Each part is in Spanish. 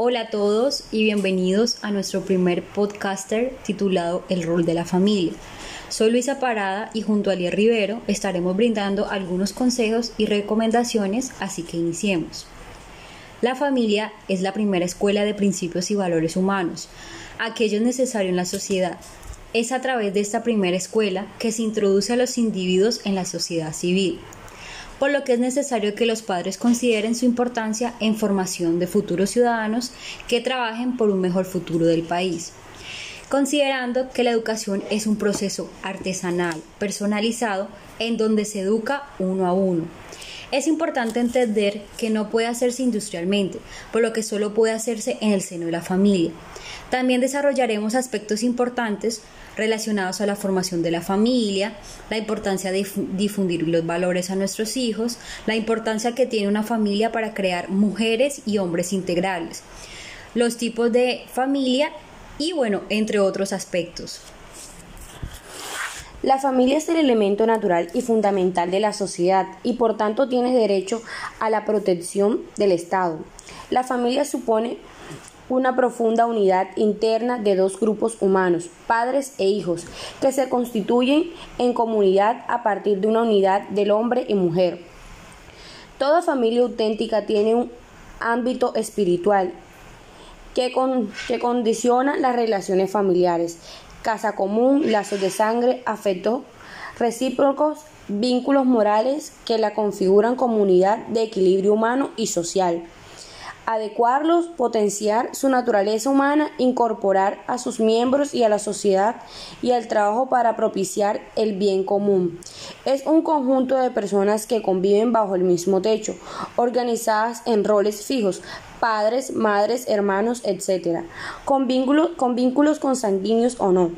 Hola a todos y bienvenidos a nuestro primer podcaster titulado El rol de la familia. Soy Luisa Parada y junto a Lier Rivero estaremos brindando algunos consejos y recomendaciones, así que iniciemos. La familia es la primera escuela de principios y valores humanos, aquello necesario en la sociedad. Es a través de esta primera escuela que se introduce a los individuos en la sociedad civil por lo que es necesario que los padres consideren su importancia en formación de futuros ciudadanos que trabajen por un mejor futuro del país considerando que la educación es un proceso artesanal, personalizado, en donde se educa uno a uno. Es importante entender que no puede hacerse industrialmente, por lo que solo puede hacerse en el seno de la familia. También desarrollaremos aspectos importantes relacionados a la formación de la familia, la importancia de difundir los valores a nuestros hijos, la importancia que tiene una familia para crear mujeres y hombres integrales, los tipos de familia y bueno, entre otros aspectos. La familia es el elemento natural y fundamental de la sociedad y por tanto tiene derecho a la protección del Estado. La familia supone una profunda unidad interna de dos grupos humanos, padres e hijos, que se constituyen en comunidad a partir de una unidad del hombre y mujer. Toda familia auténtica tiene un ámbito espiritual que, que condiciona las relaciones familiares, casa común, lazos de sangre, afectos recíprocos, vínculos morales que la configuran comunidad de equilibrio humano y social adecuarlos, potenciar su naturaleza humana, incorporar a sus miembros y a la sociedad y al trabajo para propiciar el bien común. Es un conjunto de personas que conviven bajo el mismo techo, organizadas en roles fijos, padres, madres, hermanos, etc., con vínculos, con vínculos consanguíneos o no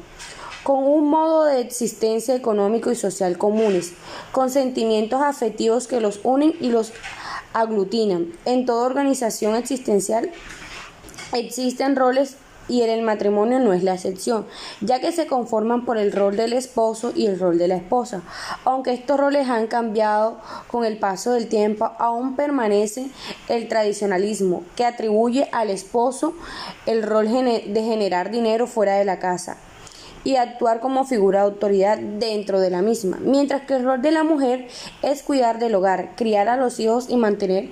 con un modo de existencia económico y social comunes, con sentimientos afectivos que los unen y los aglutinan. En toda organización existencial existen roles y en el matrimonio no es la excepción, ya que se conforman por el rol del esposo y el rol de la esposa. Aunque estos roles han cambiado con el paso del tiempo, aún permanece el tradicionalismo que atribuye al esposo el rol de generar dinero fuera de la casa y actuar como figura de autoridad dentro de la misma, mientras que el rol de la mujer es cuidar del hogar, criar a los hijos y mantener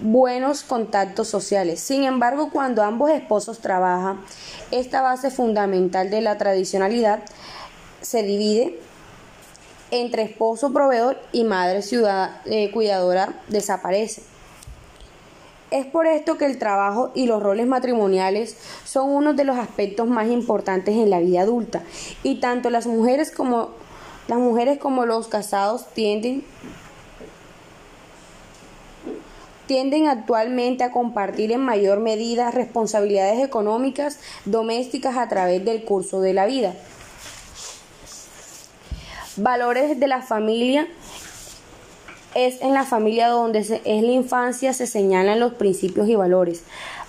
buenos contactos sociales. Sin embargo, cuando ambos esposos trabajan, esta base fundamental de la tradicionalidad se divide entre esposo proveedor y madre ciudad, eh, cuidadora desaparece. Es por esto que el trabajo y los roles matrimoniales son uno de los aspectos más importantes en la vida adulta y tanto las mujeres como las mujeres como los casados tienden tienden actualmente a compartir en mayor medida responsabilidades económicas domésticas a través del curso de la vida. Valores de la familia es en la familia donde es la infancia se señalan los principios y valores,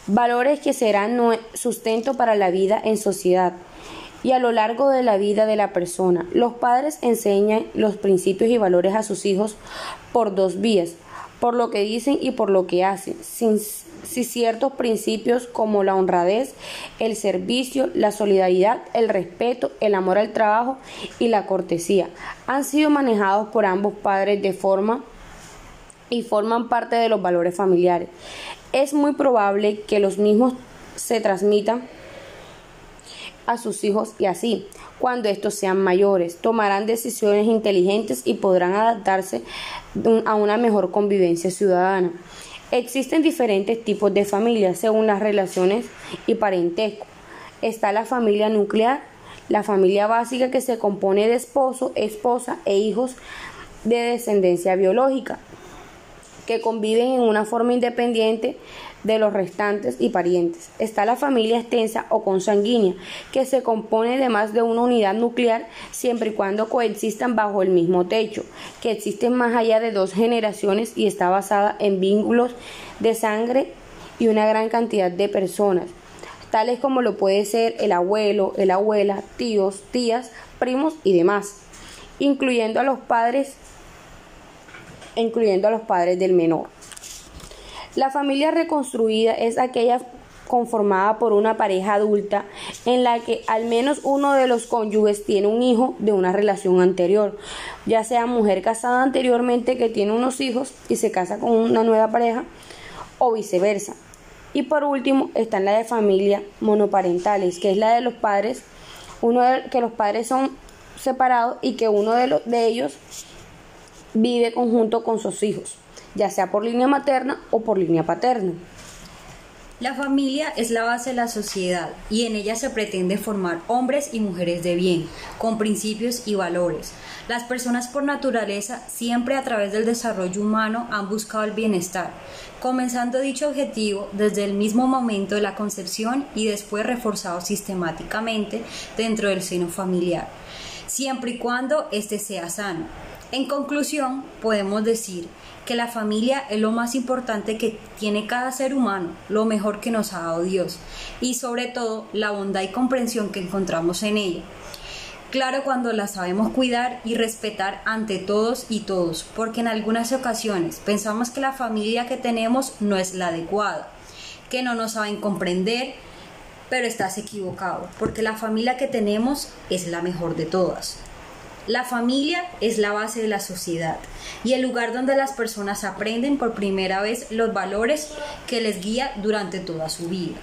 valores que serán sustento para la vida en sociedad y a lo largo de la vida de la persona. Los padres enseñan los principios y valores a sus hijos por dos vías, por lo que dicen y por lo que hacen, sin, si ciertos principios como la honradez, el servicio, la solidaridad, el respeto, el amor al trabajo y la cortesía han sido manejados por ambos padres de forma y forman parte de los valores familiares. Es muy probable que los mismos se transmitan a sus hijos y así, cuando estos sean mayores, tomarán decisiones inteligentes y podrán adaptarse a una mejor convivencia ciudadana. Existen diferentes tipos de familias según las relaciones y parentesco. Está la familia nuclear, la familia básica que se compone de esposo, esposa e hijos de descendencia biológica que conviven en una forma independiente de los restantes y parientes. Está la familia extensa o consanguínea, que se compone de más de una unidad nuclear siempre y cuando coexistan bajo el mismo techo, que existen más allá de dos generaciones y está basada en vínculos de sangre y una gran cantidad de personas, tales como lo puede ser el abuelo, el abuela, tíos, tías, primos y demás, incluyendo a los padres incluyendo a los padres del menor. La familia reconstruida es aquella conformada por una pareja adulta en la que al menos uno de los cónyuges tiene un hijo de una relación anterior, ya sea mujer casada anteriormente que tiene unos hijos y se casa con una nueva pareja o viceversa. Y por último están la de familia monoparentales, que es la de los padres, uno de, que los padres son separados y que uno de, de ellos vive conjunto con sus hijos, ya sea por línea materna o por línea paterna. La familia es la base de la sociedad y en ella se pretende formar hombres y mujeres de bien, con principios y valores. Las personas por naturaleza siempre a través del desarrollo humano han buscado el bienestar, comenzando dicho objetivo desde el mismo momento de la concepción y después reforzado sistemáticamente dentro del seno familiar, siempre y cuando éste sea sano. En conclusión, podemos decir que la familia es lo más importante que tiene cada ser humano, lo mejor que nos ha dado Dios y sobre todo la bondad y comprensión que encontramos en ella. Claro cuando la sabemos cuidar y respetar ante todos y todos, porque en algunas ocasiones pensamos que la familia que tenemos no es la adecuada, que no nos saben comprender, pero estás equivocado, porque la familia que tenemos es la mejor de todas. La familia es la base de la sociedad y el lugar donde las personas aprenden por primera vez los valores que les guía durante toda su vida.